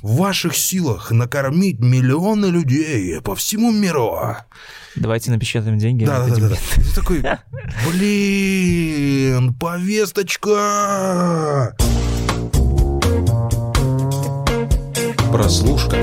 В ваших силах накормить миллионы людей по всему миру. Давайте напечатаем деньги. Да, да, да, да. Ты такой, блин, повесточка. Прослушка.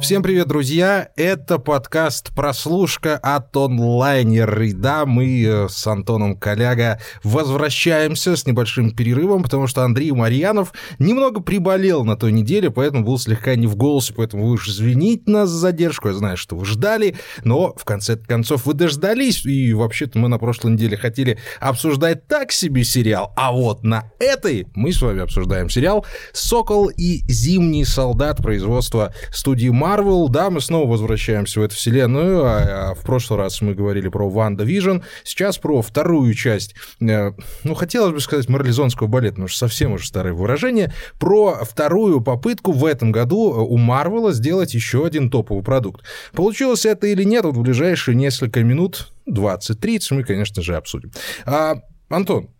Всем привет, друзья! Это подкаст «Прослушка» от онлайнер. И да, мы э, с Антоном Коляга возвращаемся с небольшим перерывом, потому что Андрей Марьянов немного приболел на той неделе, поэтому был слегка не в голосе, поэтому вы уж извините нас за задержку. Я знаю, что вы ждали, но в конце концов вы дождались. И вообще-то мы на прошлой неделе хотели обсуждать так себе сериал, а вот на этой мы с вами обсуждаем сериал «Сокол и зимний солдат» производства студии Marvel Marvel, да, мы снова возвращаемся в эту вселенную. А, а в прошлый раз мы говорили про WandaVision, сейчас про вторую часть, э, ну, хотелось бы сказать, марлезонского балета, потому что совсем уже старое выражение, про вторую попытку в этом году у Марвела сделать еще один топовый продукт. Получилось это или нет, вот в ближайшие несколько минут, 20-30, мы, конечно же, обсудим. А, Антон,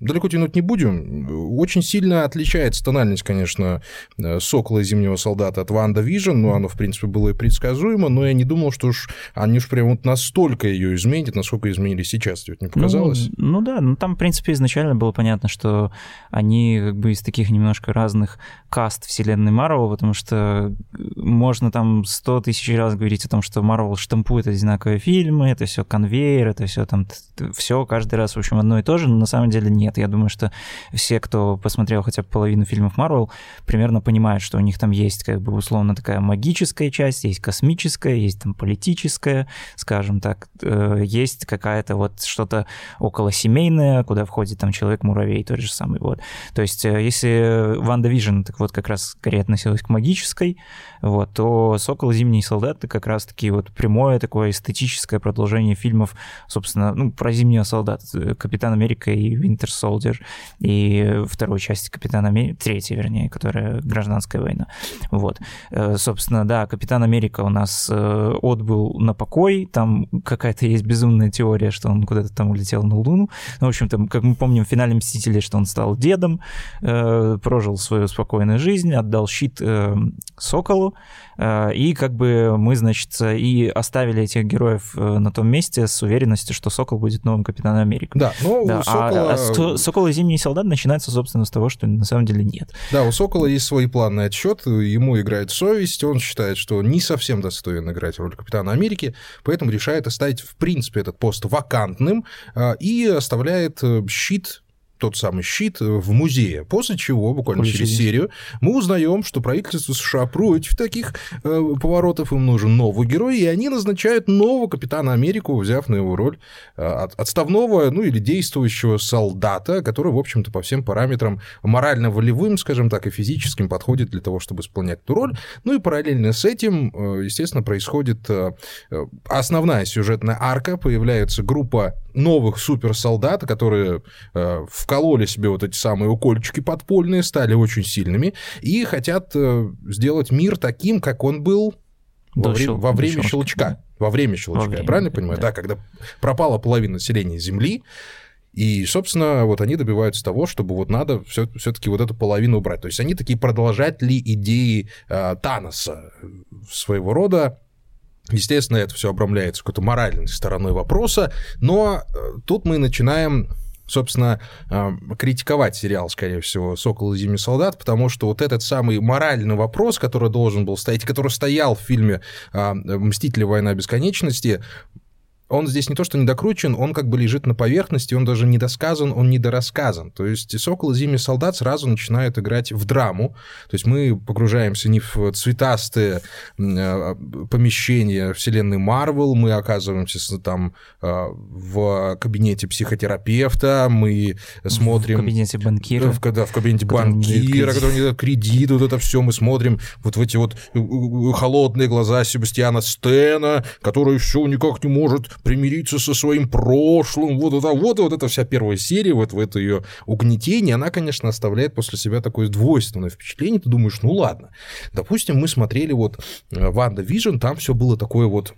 Далеко тянуть не будем. Очень сильно отличается тональность, конечно, э, «Сокола и зимнего солдата» от «WandaVision». Ну, оно, в принципе, было и предсказуемо, но я не думал, что уж они уж прям вот настолько ее изменят, насколько изменили сейчас. Тебе не показалось? Ну, ну да, ну там, в принципе, изначально было понятно, что они как бы из таких немножко разных каст вселенной Марвел, потому что можно там сто тысяч раз говорить о том, что Марвел штампует одинаковые фильмы, это все конвейер, это все там, все каждый раз, в общем, одно и то же, но на самом деле нет нет. Я думаю, что все, кто посмотрел хотя бы половину фильмов Марвел, примерно понимают, что у них там есть как бы условно такая магическая часть, есть космическая, есть там политическая, скажем так, э, есть какая-то вот что-то около семейное, куда входит там Человек-муравей, тот же самый вот. То есть э, если WandaVision, так вот как раз скорее относилась к магической, вот, то «Сокол. Зимний солдат» — это как раз-таки вот прямое такое эстетическое продолжение фильмов, собственно, ну, про Зимнего солдата, Капитан Америка и Winter Soldier, и второй части Капитан Америка, третьей, вернее, которая гражданская война. Вот. Э, собственно, да, Капитан Америка у нас э, отбыл на покой, там какая-то есть безумная теория, что он куда-то там улетел на Луну. Ну, в общем-то, как мы помним в финале Мстителей, что он стал дедом, э, прожил свою спокойную жизнь, отдал щит Соколу, и как бы мы, значит, и оставили этих героев на том месте с уверенностью, что Сокол будет новым Капитаном Америки. Да, но да, у Сокола... а, а Сокол и Зимний солдат начинается, собственно, с того, что на самом деле нет. Да, у Сокола есть свой планный отчет, ему играет совесть, он считает, что не совсем достоин играть роль Капитана Америки, поэтому решает оставить, в принципе, этот пост вакантным а, и оставляет э, щит тот самый щит в музее. После чего, буквально Очень через серию, мы узнаем, что правительство США против таких э, поворотов, им нужен новый герой, и они назначают нового капитана Америку, взяв на его роль э, отставного, ну или действующего солдата, который, в общем-то, по всем параметрам морально-волевым, скажем так, и физическим подходит для того, чтобы исполнять эту роль. Ну и параллельно с этим, э, естественно, происходит э, э основная сюжетная арка, появляется группа новых суперсолдат, которые э, вкололи себе вот эти самые укольчики подпольные, стали очень сильными и хотят э, сделать мир таким, как он был во, вре- во время щелчка. щелчка. Во время щелчка, во время, я правильно понимаю? Да. да, когда пропала половина населения Земли, и, собственно, вот они добиваются того, чтобы вот надо все, все-таки вот эту половину убрать. То есть они такие продолжатели идеи э, Таноса своего рода, Естественно, это все обрамляется какой-то моральной стороной вопроса, но э, тут мы начинаем собственно, э, критиковать сериал, скорее всего, «Сокол и зимний солдат», потому что вот этот самый моральный вопрос, который должен был стоять, который стоял в фильме э, «Мстители. Война бесконечности», он здесь не то, что недокручен, он как бы лежит на поверхности, он даже недосказан, он недорассказан. То есть «Сокол и зимний солдат» сразу начинают играть в драму. То есть мы погружаемся не в цветастые э, помещения вселенной Марвел, мы оказываемся там э, в кабинете психотерапевта, мы смотрим... В кабинете банкира. В, да, в кабинете банкира, который не дает кредит, вот это все мы смотрим, вот в эти вот э, холодные глаза Себастьяна Стена, который все никак не может примириться со своим прошлым, вот это, вот, вот эта вся первая серия, вот в это ее угнетение, она, конечно, оставляет после себя такое двойственное впечатление, ты думаешь, ну ладно, допустим, мы смотрели вот э, WandaVision, там все было такое вот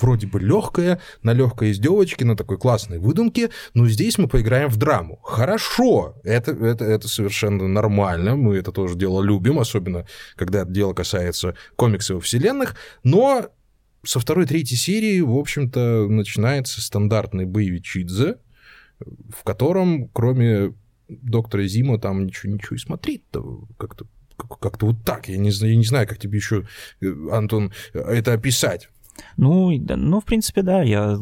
вроде бы легкое, на легкой издевочке, на такой классной выдумке, но здесь мы поиграем в драму. Хорошо, это, это, это совершенно нормально, мы это тоже дело любим, особенно когда дело касается комиксов вселенных, но со второй, третьей серии, в общем-то, начинается стандартный боевичидзе, в котором, кроме доктора Зима, там ничего, ничего и смотреть-то как-то как-то вот так. Я не, я не знаю, как тебе еще, э, Антон, это описать. Ну, ну, в принципе, да, я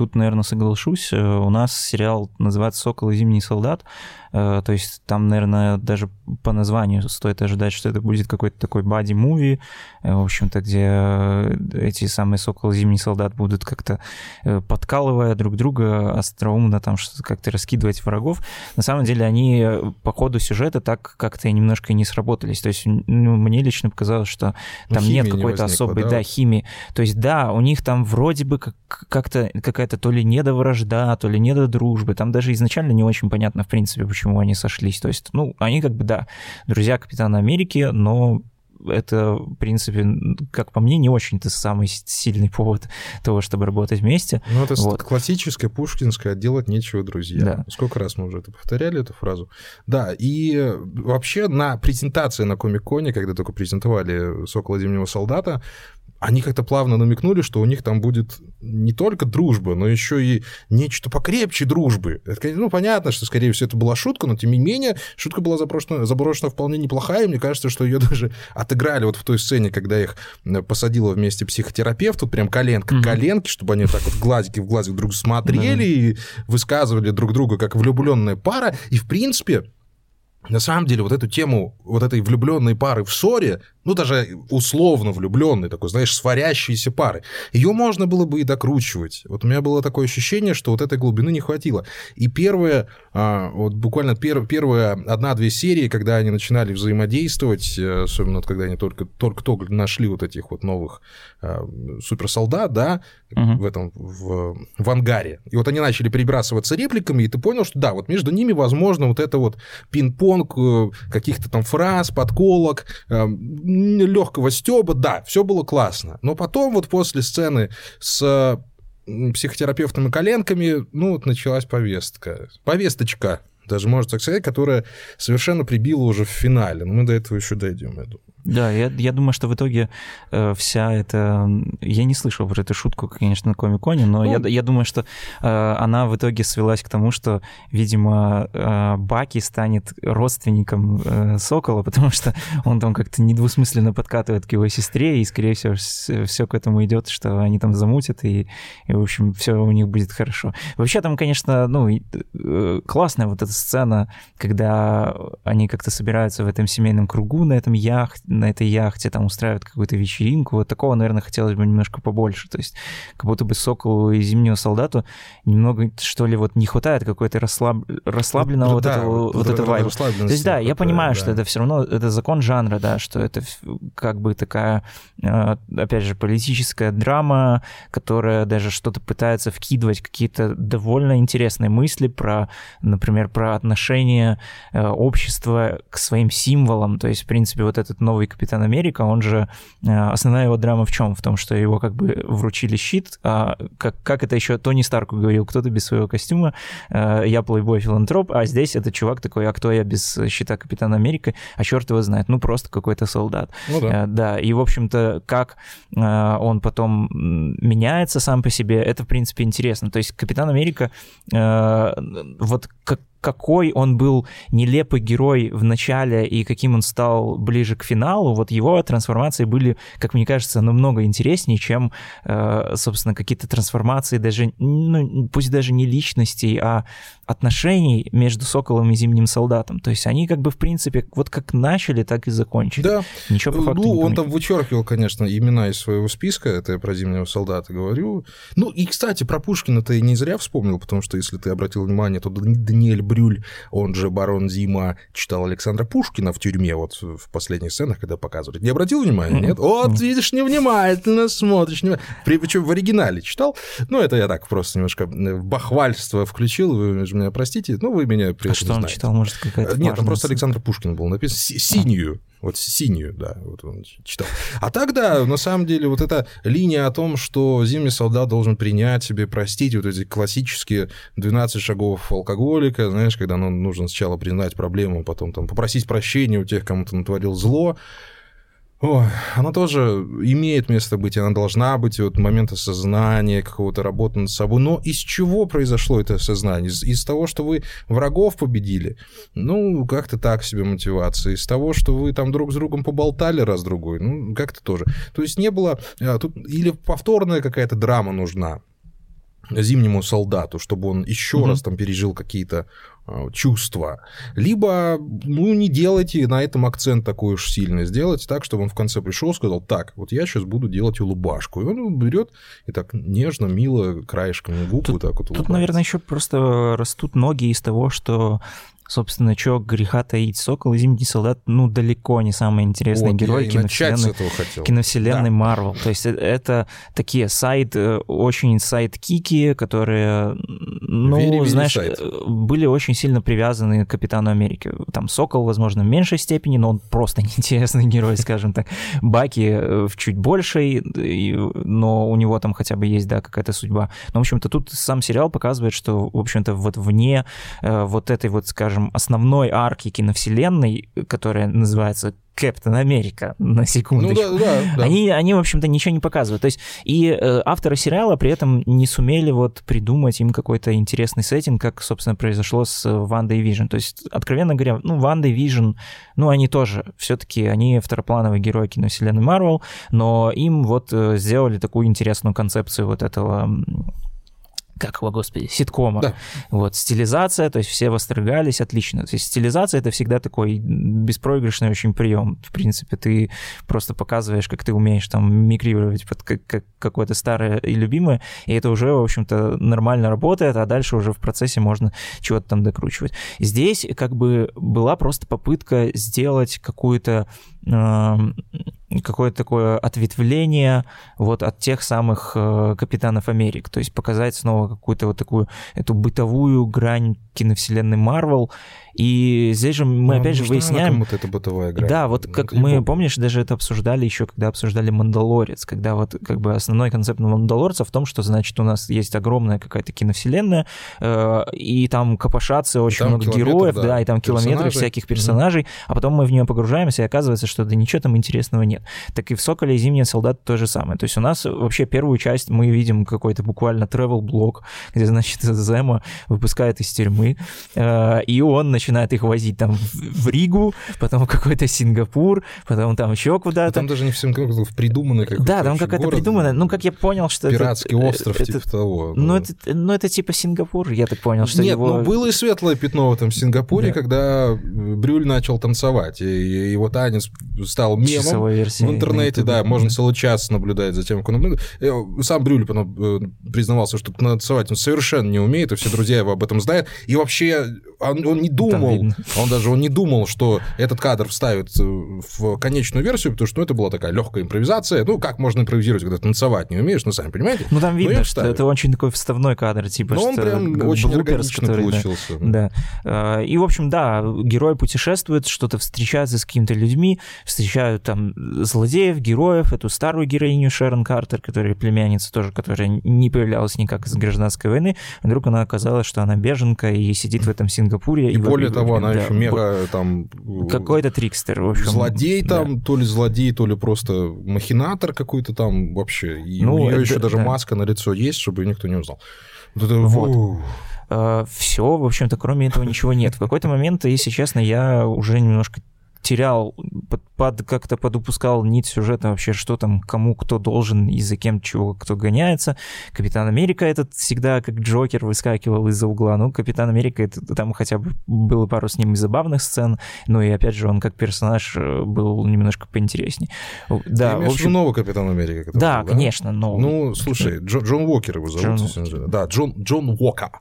тут, наверное, соглашусь. Э, у нас сериал называется «Сокол и зимний солдат». Э, то есть там, наверное, даже по названию стоит ожидать, что это будет какой-то такой бади-муви, э, в общем-то, где эти самые Сокол и Зимний Солдат будут как-то подкалывая друг друга, остроумно там что-то как-то раскидывать врагов. На самом деле они по ходу сюжета так как-то и немножко не сработались. То есть ну, мне лично показалось, что ну, там ну, нет какой-то особой, да? да, химии. То есть да, у них там вроде бы как-то какая-то то ли недовражда, то ли недодружбы. Там даже изначально не очень понятно, в принципе, почему почему они сошлись. То есть, ну, они как бы, да, друзья Капитана Америки, но это, в принципе, как по мне, не очень-то самый сильный повод того, чтобы работать вместе. Ну, это вот. классическое пушкинское «делать нечего, друзья». Да. Сколько раз мы уже это повторяли, эту фразу. Да, и вообще на презентации на Комик-Коне, когда только презентовали «Сокола зимнего солдата», они как-то плавно намекнули, что у них там будет не только дружба, но еще и нечто покрепче дружбы. Это, ну, понятно, что, скорее всего, это была шутка, но, тем не менее, шутка была заброшена, заброшена вполне неплохая, и мне кажется, что ее даже отыграли вот в той сцене, когда их посадила вместе психотерапевт, тут прям коленка mm-hmm. к коленке, чтобы они так вот глазики в глазик друг смотрели mm-hmm. и высказывали друг друга как влюбленная пара, и, в принципе, на самом деле вот эту тему вот этой влюбленной пары в ссоре, ну даже условно влюбленной, такой, знаешь, сварящейся пары, ее можно было бы и докручивать. Вот у меня было такое ощущение, что вот этой глубины не хватило. И первые, а, вот буквально пер, первые одна-две серии, когда они начинали взаимодействовать, э, особенно вот когда они только только только нашли вот этих вот новых а, суперсолдат, да, угу. в этом в, в ангаре, и вот они начали перебрасываться репликами, и ты понял, что да, вот между ними возможно вот это вот пинг пинг э, каких-то там фраз, подколок, э, легкого стеба, да, все было классно. Но потом вот после сцены с психотерапевтом и коленками, ну, вот началась повестка. Повесточка, даже можно так сказать, которая совершенно прибила уже в финале. Но мы до этого еще дойдем, я думаю. Да, я, я думаю, что в итоге э, вся эта... Я не слышал про эту шутку, конечно, на Комиконе, но ну, я, я думаю, что э, она в итоге свелась к тому, что, видимо, э, Баки станет родственником э, Сокола, потому что он там как-то недвусмысленно подкатывает к его сестре, и, скорее всего, все к этому идет, что они там замутят, и, и в общем, все у них будет хорошо. Вообще там, конечно, ну, э, классная вот эта сцена, когда они как-то собираются в этом семейном кругу на этом яхте, на этой яхте там устраивают какую-то вечеринку. Вот такого, наверное, хотелось бы немножко побольше. То есть как будто бы Соколу и Зимнего солдату немного, что ли, вот не хватает какой-то расслаб... расслабленного ну, вот, да, этого, вот, вот этого вайба. То есть да, я понимаю, да. что это все равно, это закон жанра, да, что это как бы такая, э, опять же, политическая драма, которая даже что-то пытается вкидывать, какие-то довольно интересные мысли про, например, про отношение э, общества к своим символам. То есть, в принципе, вот этот новый новый Капитан Америка, он же... Э, основная его драма в чем? В том, что его как бы вручили щит, а как, как это еще Тони Старку говорил, кто-то без своего костюма, э, я плейбой филантроп, а здесь этот чувак такой, а кто я без щита Капитана Америка? А черт его знает, ну просто какой-то солдат. Ну, да. Э, да, и, в общем-то, как он потом меняется сам по себе, это, в принципе, интересно. То есть Капитан Америка, вот как какой он был нелепый герой в начале и каким он стал ближе к финалу, вот его трансформации были, как мне кажется, намного интереснее, чем, э, собственно, какие-то трансформации даже, ну, пусть даже не личностей, а отношений между Соколом и Зимним Солдатом. То есть они как бы, в принципе, вот как начали, так и закончили. Да. Ничего по факту Ну, не он там вычеркивал, конечно, имена из своего списка, это я про Зимнего Солдата говорю. Ну, и, кстати, про Пушкина ты не зря вспомнил, потому что, если ты обратил внимание, то Даниэль Брюль, он же барон Зима, читал Александра Пушкина в тюрьме, вот в последних сценах, когда показывали. Не обратил внимания, нет? Вот, видишь, невнимательно смотришь. Причем в оригинале читал. Ну, это я так просто немножко в бахвальство включил, вы меня простите, ну, вы меня при А что он читал, может, какая-то Нет, там просто Александр Пушкин был написан, синюю вот синюю, да, вот он читал. А тогда, на самом деле, вот эта линия о том, что зимний солдат должен принять себе, простить вот эти классические 12 шагов алкоголика, знаешь, когда ну, нужно сначала признать проблему, потом там попросить прощения у тех, кому ты натворил зло, Ой, она тоже имеет место быть, она должна быть, вот момент осознания, какого-то работы над собой. Но из чего произошло это осознание? Из, из того, что вы врагов победили? Ну, как-то так себе мотивация. Из того, что вы там друг с другом поболтали раз-другой? Ну, как-то тоже. То есть не было... А, тут или повторная какая-то драма нужна зимнему солдату, чтобы он еще угу. раз там пережил какие-то Э, чувства. Либо, ну, не делайте на этом акцент такой уж сильный. Сделайте так, чтобы он в конце пришел и сказал, так, вот я сейчас буду делать улыбашку. И он берет и так нежно, мило, краешком губ тут, вот так вот Тут, наверное, еще просто растут ноги из того, что собственно, что греха таить. Сокол и Зимний солдат, ну, далеко не самый интересный вот, герой киновселенной, киновселенной Марвел. То есть э, это такие side, э, очень sidekick и, которые, ну, very знаешь, side. Э, были очень сильно привязаны к Капитану Америки. Там Сокол, возможно, в меньшей степени, но он просто неинтересный герой, скажем так. Баки в чуть большей, но у него там хотя бы есть, да, какая-то судьба. Но, в общем-то, тут сам сериал показывает, что, в общем-то, вот вне вот этой вот, скажем, скажем, основной арки киновселенной, которая называется Captain America, на секундочку. Ну, да, да, да. Они, они, в общем-то, ничего не показывают. То есть и э, авторы сериала при этом не сумели вот придумать им какой-то интересный сеттинг, как, собственно, произошло с Вандой и Vision. То есть, откровенно говоря, ну, Ванда и Vision, ну, они тоже, все-таки они второплановые герои киновселенной Марвел, но им вот э, сделали такую интересную концепцию вот этого как его, господи, ситкома. Да. Вот, стилизация, то есть все восторгались, отлично. То есть стилизация — это всегда такой беспроигрышный очень прием. В принципе, ты просто показываешь, как ты умеешь там мигрировать под как, как какое-то старое и любимое, и это уже, в общем-то, нормально работает, а дальше уже в процессе можно чего-то там докручивать. Здесь как бы была просто попытка сделать какую-то какое-то такое ответвление вот от тех самых э, Капитанов Америк, то есть показать снова какую-то вот такую эту бытовую грань киновселенной Марвел, и здесь же мы ну, опять же выясняем... кому-то это бытовая игра. Да, вот как мы, помню. помнишь, даже это обсуждали еще, когда обсуждали «Мандалорец», когда вот как бы основной концепт «Мандалорца» в том, что, значит, у нас есть огромная какая-то киновселенная, э, и там копошатся очень много героев, да, да, и там километры всяких персонажей, mm-hmm. а потом мы в нее погружаемся, и оказывается, что да ничего там интересного нет. Так и в «Соколе» и «Зимний солдат» то же самое. То есть у нас вообще первую часть мы видим какой-то буквально travel-блог, где, значит, Зема выпускает из тюрьмы, э, и он, начинает их возить там в Ригу, потом в какой-то Сингапур, потом там еще куда-то. Там даже не в Сингапур, в придуманный какой-то Да, там какая-то придуманная, ну, как я понял, что Пиратский это, остров, это, типа того. Ну, это, ну, это типа Сингапур, я так понял, что Нет, его... ну, было и светлое пятно в этом Сингапуре, да. когда Брюль начал танцевать, и его танец стал мемом в интернете, да, можно целый час наблюдать за тем, как он. Э, сам Брюль потом э, признавался, что танцевать он совершенно не умеет, и все друзья его об этом знают, и вообще он, он не думал он даже он не думал, что этот кадр вставит э, в конечную версию, потому что ну, это была такая легкая импровизация. Ну, как можно импровизировать, когда танцевать не умеешь, ну, сами понимаете? Ну, там видно, что это очень такой вставной кадр, типа, Но что он прям очень блуперс, который, получился. Да. да. И, в общем, да, герой путешествует, что-то встречается с какими-то людьми, встречают там злодеев, героев, эту старую героиню Шерон Картер, которая племянница тоже, которая не появлялась никак из гражданской войны. Вдруг она оказалась, что она беженка и сидит в этом Сингапуре. И, и более того, она да. еще мега там... Какой-то трикстер, в общем. Злодей там, да. то ли злодей, то ли просто махинатор какой-то там вообще. И ну, у нее еще даже да. маска на лицо есть, чтобы никто не узнал. Вот. Это, вот. Uh, все, в общем-то, кроме этого ничего нет. В какой-то момент, если честно, я уже немножко терял, под, под, как-то подупускал нить сюжета вообще, что там, кому кто должен и за кем чего кто гоняется. Капитан Америка этот всегда как Джокер выскакивал из-за угла. Ну, Капитан Америка, это, там хотя бы было пару с ним забавных сцен, ну и опять же он как персонаж э, был немножко поинтереснее. Да, Ты в общем... нового Капитана Америка? Да, был, да, конечно, новый. Ну, слушай, Джон, Джон Уокер его зовут. Джон... Да, Джон, Джон Уокер.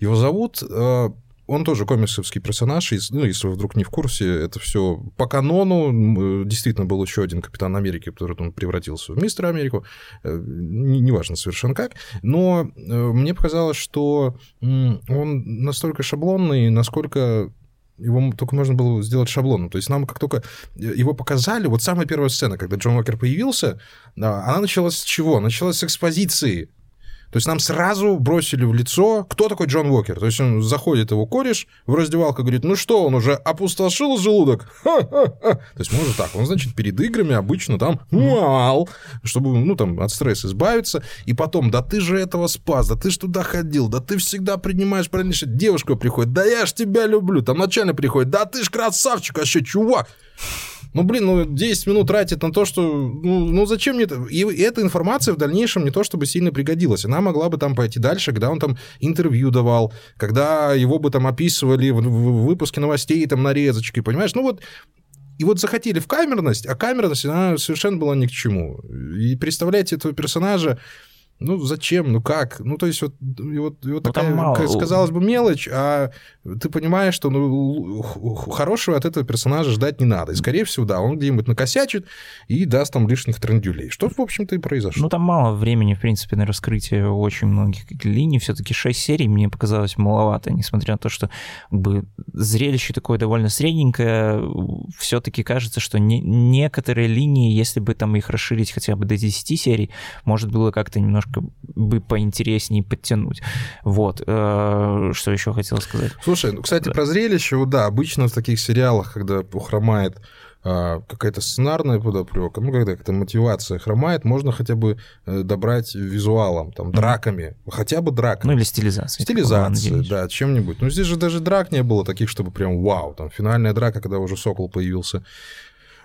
Его зовут... Э он тоже комиксовский персонаж, и, ну, если вы вдруг не в курсе, это все по канону. Действительно был еще один Капитан Америки, который там превратился в Мистера Америку, неважно совершенно как. Но мне показалось, что он настолько шаблонный, насколько его только можно было сделать шаблоном. То есть нам как только его показали, вот самая первая сцена, когда Джон Уокер появился, она началась с чего? Началась с экспозиции. То есть нам сразу бросили в лицо, кто такой Джон Уокер. То есть он заходит его кореш в раздевалку, говорит, ну что, он уже опустошил желудок? Ха-ха-ха. То есть может так, он, значит, перед играми обычно там, вау, чтобы, ну, там, от стресса избавиться, и потом, да ты же этого спас, да ты ж туда ходил, да ты всегда принимаешь правильно Девушка приходит, да я ж тебя люблю, там начальник приходит, да ты ж красавчик, а вообще, чувак. Ну, блин, ну 10 минут тратит на то, что... Ну, ну зачем мне это? И эта информация в дальнейшем не то чтобы сильно пригодилась. Она могла бы там пойти дальше, когда он там интервью давал, когда его бы там описывали в, в выпуске новостей там нарезочкой, понимаешь? Ну вот и вот захотели в камерность, а камерность, она совершенно была ни к чему. И представляете этого персонажа, ну, зачем? Ну, как? Ну, то есть, вот, и вот, и вот ну, такая, мало... казалось бы, мелочь, а ты понимаешь, что ну, хорошего от этого персонажа ждать не надо. И, скорее всего, да, он где-нибудь накосячит и даст там лишних трендюлей. Что, в общем-то, и произошло. Ну, там мало времени, в принципе, на раскрытие очень многих линий. все таки 6 серий мне показалось маловато, несмотря на то, что как бы, зрелище такое довольно средненькое. все таки кажется, что не, некоторые линии, если бы там их расширить хотя бы до 10 серий, может было как-то немножко немножко бы поинтереснее подтянуть. Вот. Э, что еще хотел сказать? Слушай, ну, кстати, да. про зрелище, да, обычно в таких сериалах, когда хромает а, какая-то сценарная подоплека, ну, когда какая-то мотивация хромает, можно хотя бы э, добрать визуалом, там, драками, хотя бы драками. Ну, или стилизацией. Стилизацией, да, чем-нибудь. Ну, здесь же даже драк не было таких, чтобы прям вау, там, финальная драка, когда уже Сокол появился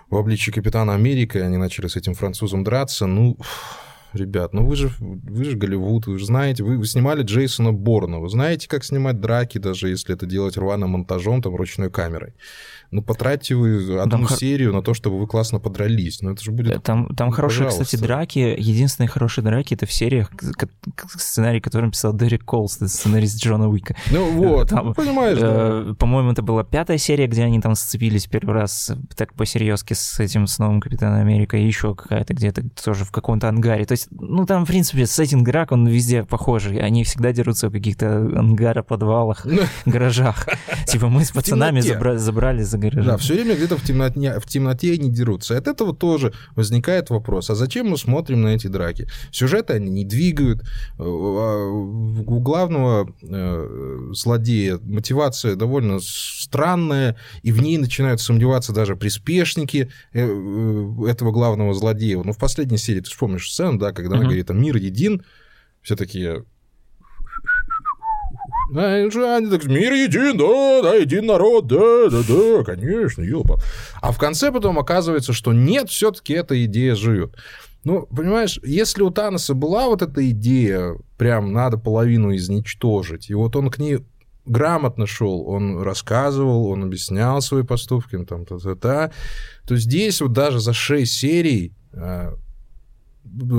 в обличии Капитана Америка, и они начали с этим французом драться, ну, ребят, ну вы же, вы же Голливуд, вы же знаете, вы, вы снимали Джейсона Борна, вы знаете, как снимать драки, даже если это делать рваным монтажом, там, ручной камерой ну, потратьте вы одну там серию на то, чтобы вы классно подрались. Ну, это же будет... Там, там ну, хорошие, пожалуйста. кстати, драки. Единственные хорошие драки — это в сериях, сценарий, который писал Дерек Колс, сценарист Джона Уика. Ну вот, там, ну, понимаешь, э, да. По-моему, это была пятая серия, где они там сцепились первый раз так по-серьезки с этим, с новым Капитаном Америка, и еще какая-то где-то тоже в каком-то ангаре. То есть, ну, там, в принципе, сеттинг драк, он везде похожий. Они всегда дерутся в каких-то ангарах, подвалах, гаражах. Типа мы с пацанами забрали за гаражи. Да, все время где-то в темноте, в темноте они дерутся. От этого тоже возникает вопрос, а зачем мы смотрим на эти драки? Сюжеты они не двигают. Э, а, у главного э, злодея мотивация довольно странная, и в ней начинают сомневаться даже приспешники э, этого главного злодея. Ну, в последней серии, ты вспомнишь сцену, да, когда она говорит, там, мир един, все такие они так, мир един, да, да, един народ, да, да, да, конечно, ёпа. А в конце потом оказывается, что нет, все таки эта идея живет. Ну, понимаешь, если у Таноса была вот эта идея, прям надо половину изничтожить, и вот он к ней грамотно шел, он рассказывал, он объяснял свои поступки, там, та-та-та, то здесь вот даже за шесть серий а,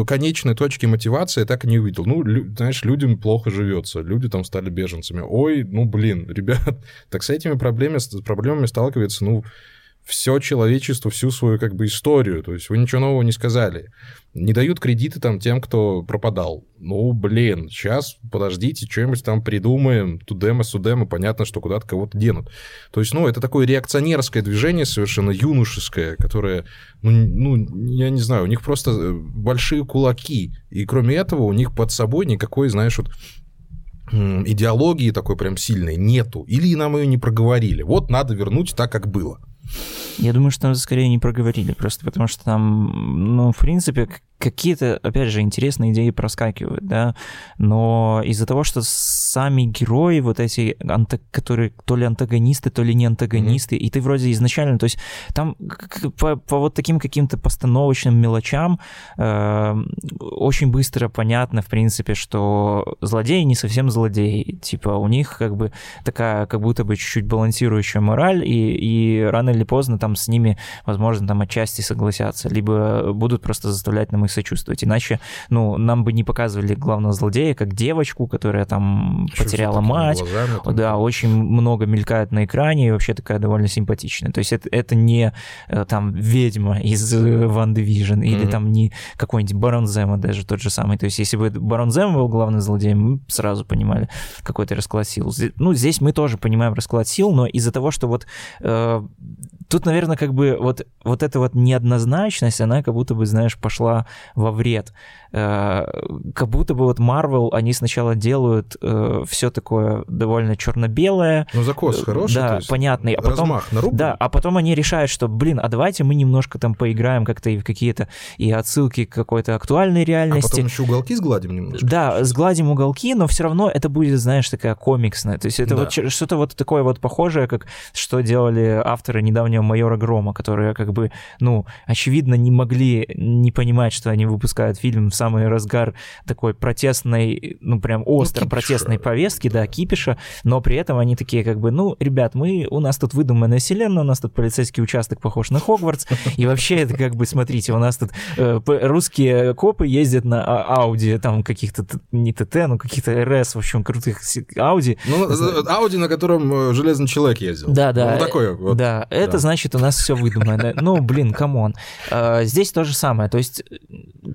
конечной точки мотивации я так и не увидел. Ну, лю, знаешь, людям плохо живется, люди там стали беженцами. Ой, ну, блин, ребят, так с этими проблемами, с проблемами сталкивается, ну, все человечество, всю свою как бы историю. То есть вы ничего нового не сказали. Не дают кредиты там тем, кто пропадал. Ну, блин, сейчас подождите, что-нибудь там придумаем. Тудема, судема, понятно, что куда-то кого-то денут. То есть, ну, это такое реакционерское движение совершенно юношеское, которое, ну, ну, я не знаю, у них просто э, большие кулаки. И кроме этого у них под собой никакой, знаешь, вот идеологии такой прям сильной нету. Или нам ее не проговорили. Вот надо вернуть так, как было. Я думаю, что там скорее не проговорили, просто потому что там, ну, в принципе, какие-то, опять же, интересные идеи проскакивают, да, но из-за того, что сами герои, вот эти, которые то ли антагонисты, то ли не антагонисты, mm-hmm. и ты вроде изначально, то есть там по, по вот таким каким-то постановочным мелочам э, очень быстро понятно, в принципе, что злодеи не совсем злодеи, типа у них как бы такая, как будто бы чуть-чуть балансирующая мораль, и, и рано или поздно там с ними, возможно, там отчасти согласятся, либо будут просто заставлять на можем и сочувствовать. Иначе, ну, нам бы не показывали главного злодея как девочку, которая там Еще потеряла мать. глазами, там. Да, очень много мелькает на экране и вообще такая довольно симпатичная. То есть это, это не э, там ведьма из э, Ван Division или Мгм. там не какой-нибудь Барон Зема даже тот же самый. То есть если бы Барон Зем был главным злодеем, мы сразу понимали какой-то расклад сил. Ну, здесь мы тоже понимаем расклад сил, но из-за того, что вот э, тут, наверное, как бы вот, вот эта вот неоднозначность, она как будто бы, знаешь, пошла во вред. Э, как будто бы вот Marvel, они сначала делают все такое довольно черно-белое, Ну, закос хороший, да, понятный, а потом размах на руку. да, а потом они решают, что, блин, а давайте мы немножко там поиграем как-то и в какие-то и отсылки к какой-то актуальной А реальности. потом еще уголки сгладим немножко. Да, сгладим уголки, но все равно это будет, знаешь, такая комиксная. То есть это Да. вот что-то вот такое вот похожее, как что делали авторы недавнего «Майора Грома», которые как бы, ну, очевидно, не могли не понимать, что они выпускают фильм в самый разгар такой протестной, ну, прям остро кипиша. протестной повестки, да, кипиша, но при этом они такие как бы, ну, ребят, мы, у нас тут выдуманная вселенная, у нас тут полицейский участок похож на Хогвартс, и вообще это как бы, смотрите, у нас тут э, русские копы ездят на а- Ауди, там каких-то, не TT, ну каких-то RS, в общем, крутых Ауди. Ну, э, Ауди, на котором э, Железный Человек ездил. Да, да. Ну, такое вот. Да, это да. значит, у нас все выдумано. Ну, блин, come on. Здесь то же самое. То есть, э,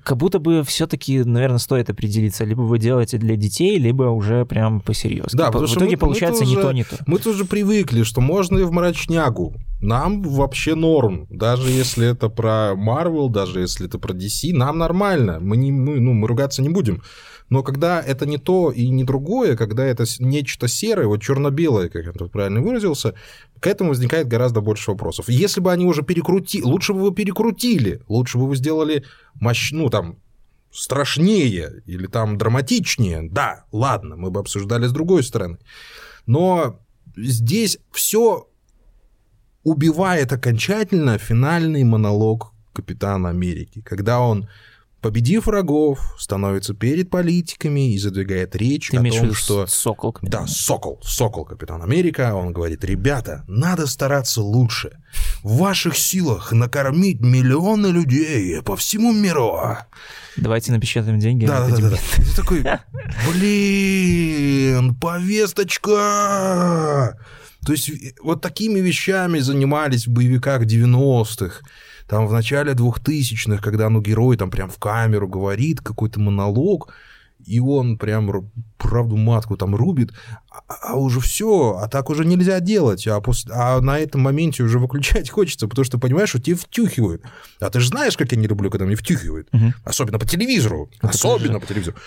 как будто бы все-таки, наверное, стоит определиться. Либо вы делаете для детей, либо уже прям посерьезно. Да, в итоге мы- получается мы-то не то, не то. Мы тоже привыкли, что можно и в мрачнягу. Нам вообще норм. Даже если это про Marvel, даже если это про DC, нам нормально. Мы, не, мы, ну, мы ругаться не будем. Но когда это не то и не другое, когда это нечто серое, вот черно-белое, как я тут правильно выразился, к этому возникает гораздо больше вопросов. Если бы они уже перекрутили, лучше бы вы перекрутили, лучше бы вы сделали мощь, ну там, страшнее или там драматичнее, да, ладно, мы бы обсуждали с другой стороны. Но здесь все убивает окончательно финальный монолог Капитана Америки, когда он, победив врагов, становится перед политиками и задвигает речь Ты о том, что... сокол? Да, Сокол, Сокол, Капитан Америка, он говорит, ребята, надо стараться лучше. В ваших силах накормить миллионы людей по всему миру. Давайте напечатаем деньги. Да, да, да, да. Ты такой, блин, повесточка. То есть вот такими вещами занимались в боевиках 90-х. Там в начале 2000-х, когда ну, герой там прям в камеру говорит какой-то монолог, и он прям правду матку там рубит, а, а уже все, а так уже нельзя делать, а, после, а на этом моменте уже выключать хочется, потому что понимаешь, что тебе втюхивают. А ты же знаешь, как я не люблю, когда мне втюхивают. Мгм. Особенно по телевизору. Это Особенно тоже- по телевизору.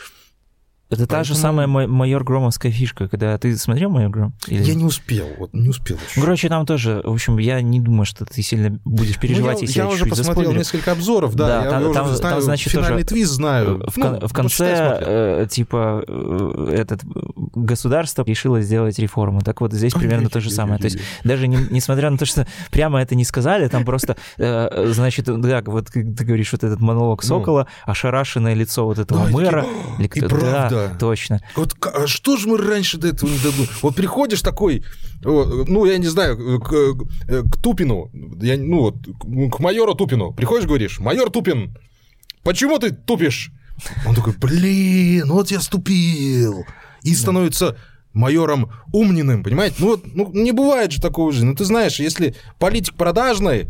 Это та же Поэтому- самая майор Громовская фишка, когда ты смотрел майор Гром? Или- Я не успел, вот не успел еще. Ну, короче, там тоже, в общем, я не думаю, что ты сильно будешь переживать, Ну, я, если я я, уже посмотрел заспойлерю. несколько обзоров, да, Да, я там- уже там- знаю, там, значит, финальный тоже твист знаю. В, Ну, в ну, конце, э, типа, э, этот государство решило сделать реформу. Так вот, здесь примерно то же самое. То есть даже не- несмотря на то, что прямо это не сказали, там просто, э, значит, да, вот ты говоришь, вот этот монолог Ну. Сокола, ошарашенное лицо вот этого мэра. «О, или и правда. Да, точно. Вот а что же мы раньше до этого не додумали? Вот приходишь такой, ну, я не знаю, к, э, к Тупину, я, ну, вот, к майору Тупину. Приходишь, говоришь, майор Тупин, почему ты тупишь? Он такой, блин, вот я ступил. И становится майором Умниным, понимаете? Ну, вот, ну, не бывает же такого же. Ну, ты знаешь, если политик продажный,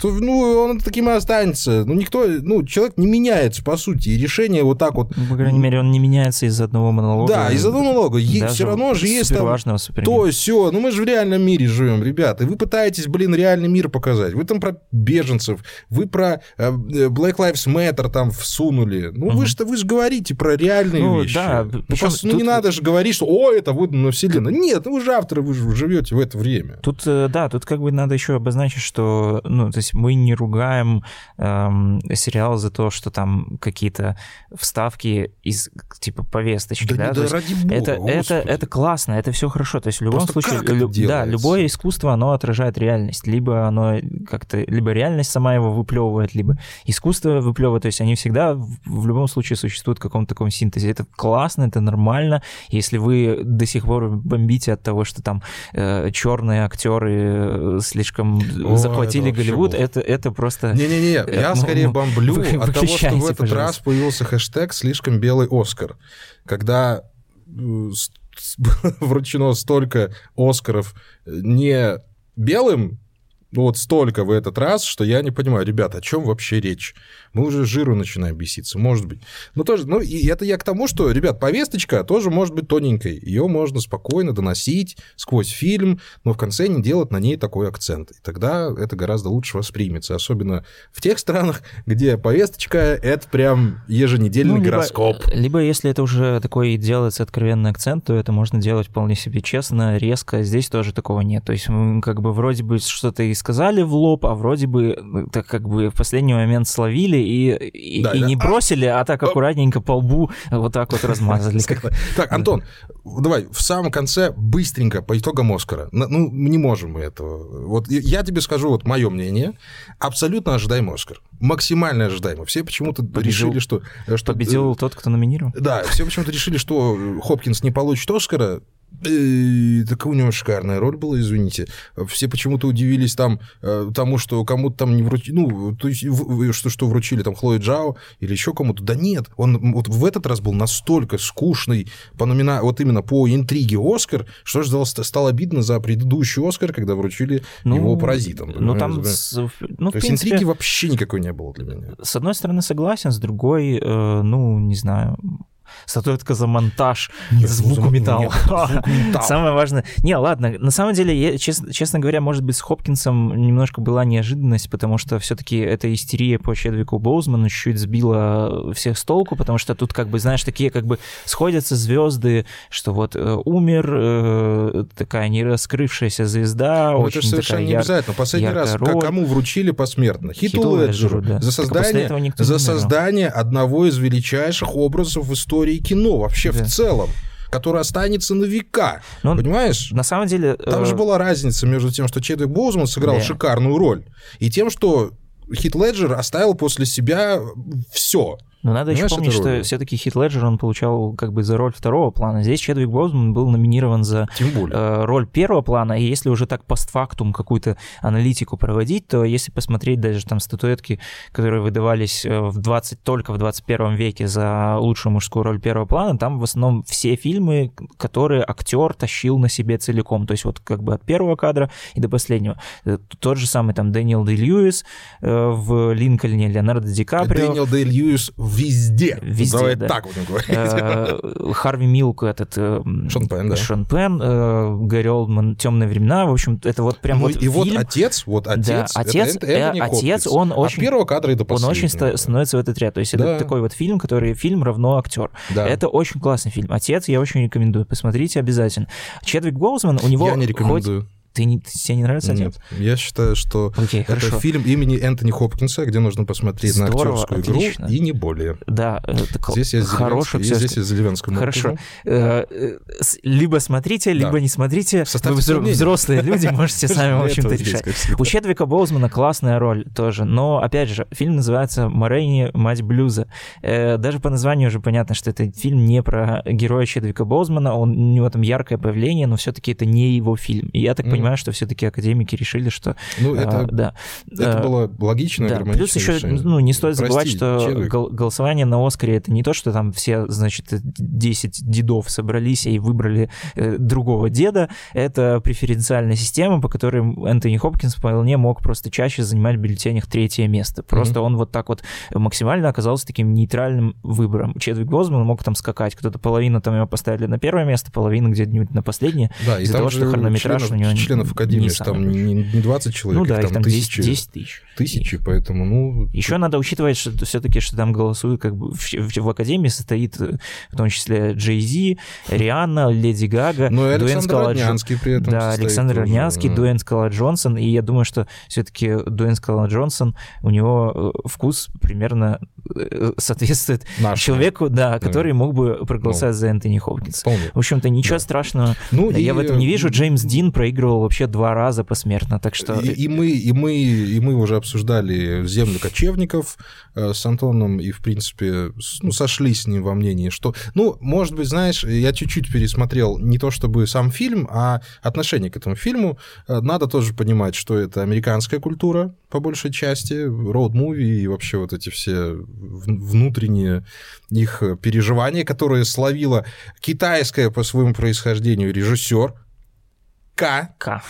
то, ну, он таким и останется. Ну, никто, ну, человек не меняется, по сути, и решение вот так вот Ну, По крайней мере, он не меняется из одного монолога. да, из одного налога. Даже Все равно же есть там то, все. Ну мы же в реальном мире живем, ребята. И вы пытаетесь, блин, реальный мир показать. Вы там про беженцев, вы про э, Black Lives Matter там всунули. Ну вы Мгм. же вы же говорите про реальные Ну, вещи. да, Ну, просто, ну, тут- не надо же говорить, что о, это выдумана вселенная. Нет, ну вы же авторы, вы же живете в это время. Тут, э, да, тут как бы надо еще обозначить, что, ну, то есть мы не ругаем эм, сериал за то, что там какие-то вставки из, типа, повесточки, да, не- то есть ради бога, это, это, господи. это классно, это все хорошо. То есть в любом Просто случае, лю- да, любое искусство, оно отражает реальность. Либо оно как-то, либо реальность сама его выплевывает, либо искусство выплевывает. То есть они всегда в, в любом случае существуют в каком-то таком синтезе. Это классно, это нормально. Если вы до сих пор бомбите от того, что там черные актеры э, слишком Ой, захватили захватили Голливуд, это, это просто... Не-не-не, я скорее бомблю от того, что в этот пожалуйста. раз появился хэштег «слишком белый Оскар». Когда вручено столько Оскаров не белым ну вот столько в этот раз, что я не понимаю, ребята, о чем вообще речь? Мы уже жиру начинаем беситься, может быть. Ну, тоже, ну, и это я к тому, что, ребят, повесточка тоже может быть тоненькой. Ее можно спокойно доносить сквозь фильм, но в конце не делать на ней такой акцент. И тогда это гораздо лучше воспримется. Особенно в тех странах, где повесточка — это прям еженедельный ну, либо, гороскоп. Либо если это уже такой делается откровенный акцент, то это можно делать вполне себе честно, резко. Здесь тоже такого нет. То есть как бы вроде бы что-то из сказали в лоб, а вроде бы ну, так как бы в последний момент словили и, и, да, и да. не бросили, а так аккуратненько по лбу вот так вот размазали. Так, Антон, давай в самом конце быстренько по итогам Оскара. Ну, не можем мы этого. Вот я тебе скажу вот мое мнение. Абсолютно ожидаем Оскар. Максимально ожидаемо. Все почему-то решили, что... что Победил тот, кто номинировал? Да, все почему-то решили, что Хопкинс не получит Оскара. Э, так у него шикарная роль была, извините. Все почему-то удивились там э, тому, что кому-то там не вручили, ну, то есть, что, что вручили там Хлои Джао или еще кому-то. Да нет, он вот в этот раз был настолько скучный по номина... вот именно по интриге Оскар, что же стало, стало обидно за предыдущий Оскар, когда вручили ну, его паразитом. Ну, там... Ну, то есть принципе, интриги вообще никакой не было для меня. С одной стороны согласен, с другой, э, ну, не знаю, статуэтка за монтаж нет, звуку ну, металла. Нет, звук металл. Самое важное. Не, ладно, на самом деле, я, честно, честно говоря, может быть, с Хопкинсом немножко была неожиданность, потому что все-таки эта истерия по Чедвику Боузману чуть-чуть сбила всех с толку, потому что тут, как бы, знаешь, такие как бы сходятся звезды, что вот э, умер э, такая не раскрывшаяся звезда, ну, очень это совершенно такая не яр... обязательно. Последний раз роль. кому вручили посмертно? Хиту Леджеру. Да. За создание, за создание одного из величайших образов в истории истории кино вообще да. в целом который останется на века. Но ну, Понимаешь? На самом деле... Там э... же была разница между тем, что Чедвик Боузман сыграл да. шикарную роль, и тем, что Хит Леджер оставил после себя все. Но надо Понимаешь, еще помнить, что все-таки Хит Леджер он получал как бы за роль второго плана. Здесь Чедвик Бозман был номинирован за э, роль первого плана. И если уже так постфактум какую-то аналитику проводить, то если посмотреть даже там статуэтки, которые выдавались э, в 20, только в 21 веке за лучшую мужскую роль первого плана, там в основном все фильмы, которые актер тащил на себе целиком. То есть вот как бы от первого кадра и до последнего. Э, тот же самый там Дэниел Дэй Льюис э, в Линкольне, Леонардо Ди Каприо. Дэниел Дэй Льюис в везде. Везде, Давай да. так будем говорить. Э, Харви Милк, этот... Э, Шон Пен, да. Шон Пен, э, Гарри Олдман, «Темные времена». В общем, это вот прям ну, вот И фильм. вот отец, вот отец, да, отец, это, это, это отец, он очень... От первого кадра и до Он очень становится в этот ряд. То есть да. это такой вот фильм, который фильм равно актер. Да. Это очень классный фильм. «Отец» я очень рекомендую. Посмотрите обязательно. Чедвик Боузман, у него... Я не рекомендую. Хоть ты не, тебе не нравится Нет, я считаю, что okay, это хорошо. фильм имени Энтони Хопкинса, где нужно посмотреть Здорово, на актерскую отлично. игру и не более. Да, это здесь есть хороший все здесь есть Зеленскому. Хорошо. Э, э, либо смотрите, либо да. не смотрите. Вы взрослые люди, можете сами, в общем-то, решать. У Чедвика Боузмана классная роль тоже, но, опять же, фильм называется «Морейни. Мать блюза». Э, даже по названию уже понятно, что это фильм не про героя Чедвика Боузмана, он, у него там яркое появление, но все-таки это не его фильм. И я так понимаю, понимаю, что все-таки академики решили, что... Ну, это, а, да. это а, было логично, да. Плюс еще, решение. ну, не стоит Прости, забывать, что гол- голосование на Оскаре это не то, что там все, значит, 10 дедов собрались и выбрали э, другого деда. Это преференциальная система, по которой Энтони Хопкинс вполне мог просто чаще занимать в бюллетенях третье место. Просто mm-hmm. он вот так вот максимально оказался таким нейтральным выбором. Чедвик Бозман мог там скакать. Кто-то половину там его поставили на первое место, половину где-нибудь на последнее. Да, из-за того, что хронометраж у него членов Академии, что там не, не 20 человек, ну, да, там, там тысячи. 10, 10 тысяч. Тысячи, поэтому, ну... Еще надо учитывать, что все-таки, что там голосуют, как бы, в, в, в Академии состоит э, в том числе Джей Зи, Рианна, Леди Гага, ну, и Дуэйн Скала Роднянский при этом Да, Александр Роднянский, да. Дуэйн Скала Джонсон, и я думаю, что все-таки Дуэйн Скала Джонсон, у него э, вкус примерно соответствует Нашему. человеку, да, который мог бы проголосовать за Энтони Хопкинса. Вполне. В общем-то, ничего Да. страшного Ну, я и, в этом не э, вижу. Джеймс Дин проигрывал вообще два раза посмертно, так что... И, и мы, и, мы, и мы уже обсуждали землю кочевников э, с Антоном, и, в принципе, ну, сошлись с ним во мнении, что... Ну, может быть, знаешь, я чуть-чуть пересмотрел не то чтобы сам фильм, а отношение к этому фильму. Э, Надо тоже понимать, что это американская культура, по большей части, роуд-муви и вообще вот эти все внутренние их переживания, которые словила китайская по своему происхождению режиссер К. К.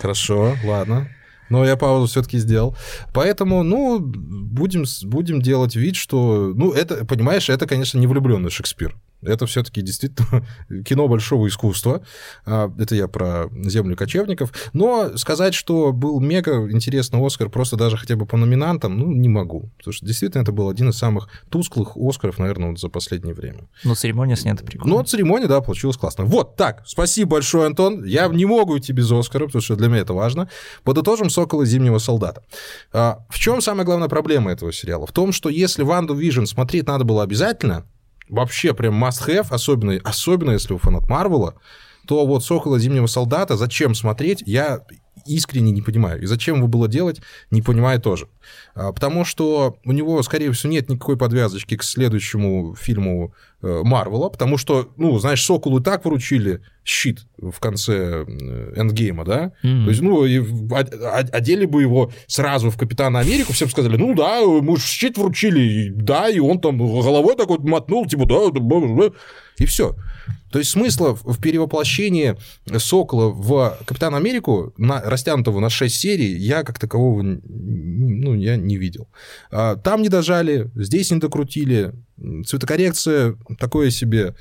Хорошо, ладно. Но я паузу все-таки сделал. Поэтому, ну, будем, будем делать вид, что... Ну, это, понимаешь, это, конечно, не влюбленный Шекспир. Это все-таки действительно кино большого искусства. А, Это я про землю кочевников. Но сказать, что был мега интересный Оскар просто даже хотя бы по номинантам, ну, не могу. Потому что действительно это был один из самых тусклых Оскаров, наверное, вот за последнее время. Ну, церемония снята прикольно. От церемонии, да, получилось классно. Вот, так, спасибо большое, Антон. Я не могу идти без Оскара, потому что для меня это важно. Подытожим «Сокола зимнего солдата». А, в чем самая главная проблема этого сериала? В том, что если «Ванду Вижн» смотреть надо было обязательно, вообще прям must-have, особенно, особенно если вы фанат Марвела, то вот «Сокола зимнего солдата» зачем смотреть, я искренне не понимаю. И зачем его было делать, не понимаю тоже. А, Потому что у него, скорее всего, нет никакой подвязочки к следующему фильму Марвела, потому что, ну, знаешь, Соколу и так вручили щит в конце э, Эндгейма, да? Мгм. То есть, ну, и одели бы его сразу в Капитана Америку, все бы сказали, ну да, мы же щит вручили, и да, и он там головой такой мотнул, типа, да, да, да, да, и все. То есть смысла в перевоплощении Сокола в Капитана Америку, на, растянутого на 6 серий, я как такового ну, я не видел. А, Там не дожали, здесь не докрутили, цветокоррекция такое себе.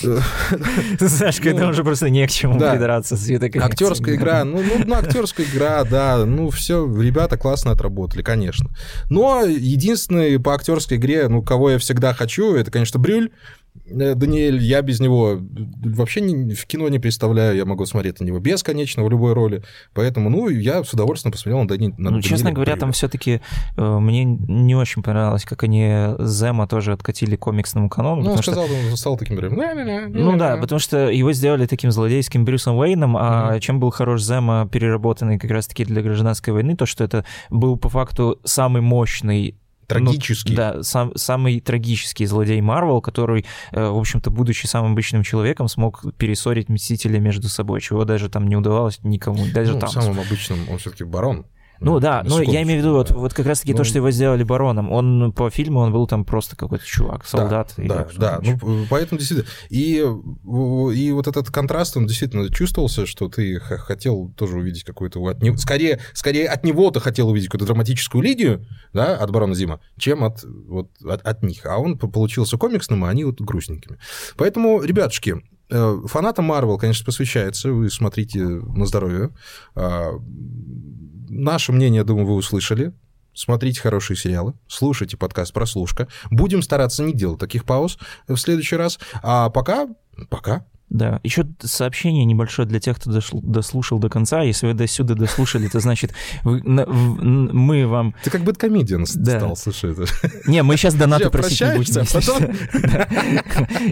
Знаешь, когда Ну, уже просто не к чему придраться с. Актерская игра, ну, ну, ну, актерская игра, да, ну, все, ребята классно отработали, конечно. Но единственный по актерской игре, ну, кого я всегда хочу, это, конечно, Брюль. Э, Даниэль, я без него вообще не- в кино не представляю, я могу смотреть на него бесконечно в любой роли, поэтому, ну, я с удовольствием посмотрел на, Дани, на Ну, честно Даниэля говоря, Брюля. там все-таки мне не очень понравилось, как они Зема тоже откатили комиксному канону. Ну, он потому что- сказал, он стал таким прям... «Ля-ля-ля, Ну да, ля-ля-ля». потому что его сделали таким злодейским Брюсом Уэйном, а Мгм. чем был хорош Зема, переработанный как раз-таки для гражданской войны, то, что это был по факту самый мощный Трагический. Ну, да, сам, самый трагический злодей Марвел, который, э, в общем-то, будучи самым обычным человеком, смог перессорить Мстителей между собой, чего даже там не удавалось никому, даже Ну, там. самым обычным, он все-таки барон. Ну да, но я имею в виду вот, вот как раз-таки Ну, то, что его сделали бароном. Он по фильму, он был там просто какой-то чувак, солдат. Да, или да, да. еще. Ну, поэтому действительно. И, и вот этот контраст, он действительно чувствовался, что ты хотел тоже увидеть какую-то... От него, скорее, скорее от него ты хотел увидеть какую-то драматическую линию, да, от Барона Зима, чем от, вот, от, от них. А он получился комиксным, а они вот грустненькими. Поэтому, ребятушки, фанатам Марвел, конечно, посвящается. Вы смотрите на здоровье. А, Наше мнение, думаю, вы услышали. Смотрите хорошие сериалы, слушайте подкаст «Прослушка». Будем стараться не делать таких пауз в следующий раз. А пока... Пока. Да, еще сообщение небольшое для тех, кто дошл- дослушал до конца. Если вы до сюда дослушали, то значит вы- на- в- мы вам... Ты как бы комедиан Да. стал, слушай. это. Не, мы сейчас донаты просить не будем. а. Да.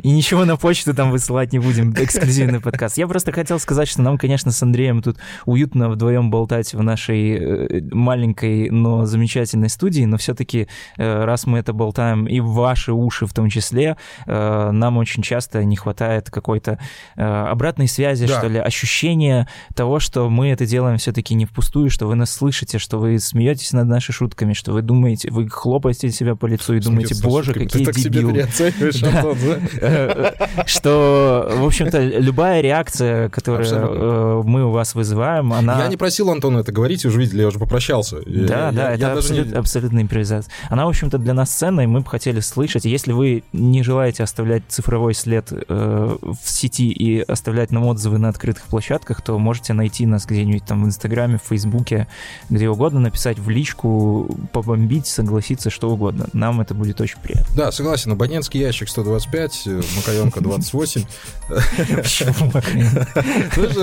И ничего на почту там высылать не будем, эксклюзивный подкаст. Я просто хотел сказать, что нам, конечно, с Андреем тут уютно вдвоем болтать в нашей э, маленькой, но замечательной студии, но все-таки раз мы это болтаем и в ваши уши в том числе, э, нам очень часто не хватает какой-то э, обратной связи, Да. что ли, ощущения того, что мы это делаем все-таки не впустую, что вы нас слышите, что вы смеетесь над нашими шутками, что вы думаете, вы хлопаете себя по лицу и думаете, боже, какие Ты дебилы. да? Э, Что, в общем-то, любая реакция, которую Абсолютно. э, мы у вас вызываем, она... Я не просил Антона это говорить, уже видели, я уже попрощался. Да, да, это даже не- абсолют- абсолютная импровизация. Она, в общем-то, для нас ценна, и мы бы хотели слышать. Если вы не желаете оставлять цифровой след э, в сети, идти и оставлять нам отзывы на открытых площадках, то можете найти нас где-нибудь там в Инстаграме, в Фейсбуке, где угодно, написать в личку, побомбить, согласиться, что угодно. Нам это будет очень приятно. Да, согласен. Абонентский ящик 125, Макаенко 28.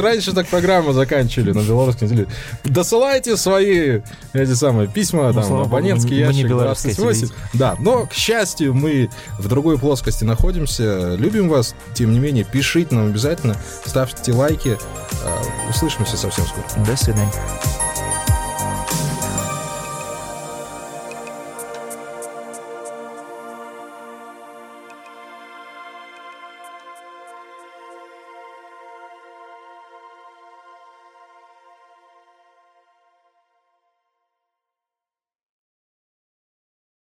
Раньше так программы заканчивали на белорусском телевидении. Досылайте свои эти самые письма, ну, там, абонентский ящик 28. Да, но, к счастью, мы в другой плоскости находимся. Любим вас, тем не менее, пишите нам обязательно, ставьте лайки. А, услышимся совсем скоро. До свидания.